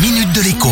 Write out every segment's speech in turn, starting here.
minute de l'écho.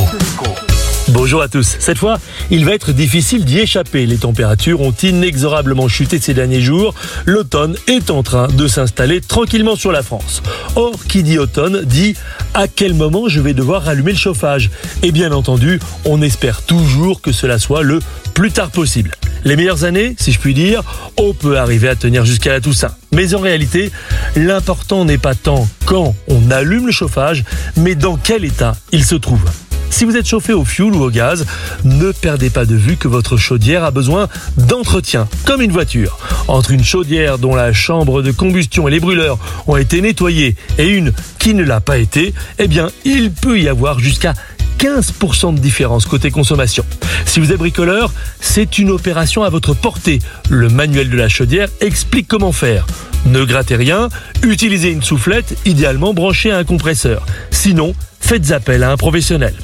Bonjour à tous. Cette fois, il va être difficile d'y échapper. Les températures ont inexorablement chuté ces derniers jours. L'automne est en train de s'installer tranquillement sur la France. Or, qui dit automne dit à quel moment je vais devoir allumer le chauffage? Et bien entendu, on espère toujours que cela soit le plus tard possible. Les meilleures années, si je puis dire, on peut arriver à tenir jusqu'à la Toussaint. Mais en réalité, l'important n'est pas tant quand on allume le chauffage, mais dans quel état il se trouve. Si vous êtes chauffé au fioul ou au gaz, ne perdez pas de vue que votre chaudière a besoin d'entretien, comme une voiture. Entre une chaudière dont la chambre de combustion et les brûleurs ont été nettoyés et une qui ne l'a pas été, eh bien, il peut y avoir jusqu'à 15% de différence côté consommation. Si vous êtes bricoleur, c'est une opération à votre portée. Le manuel de la chaudière explique comment faire. Ne grattez rien, utilisez une soufflette, idéalement branchée à un compresseur. Sinon, faites appel à un professionnel.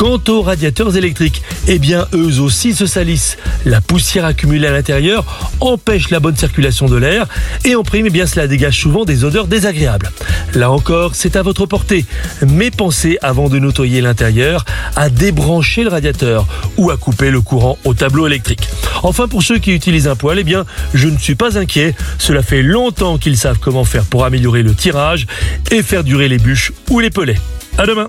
Quant aux radiateurs électriques, eh bien eux aussi se salissent. La poussière accumulée à l'intérieur empêche la bonne circulation de l'air et en prime, eh bien cela dégage souvent des odeurs désagréables. Là encore, c'est à votre portée. Mais pensez avant de nettoyer l'intérieur à débrancher le radiateur ou à couper le courant au tableau électrique. Enfin, pour ceux qui utilisent un poêle, eh bien, je ne suis pas inquiet. Cela fait longtemps qu'ils savent comment faire pour améliorer le tirage et faire durer les bûches ou les pelets. À demain.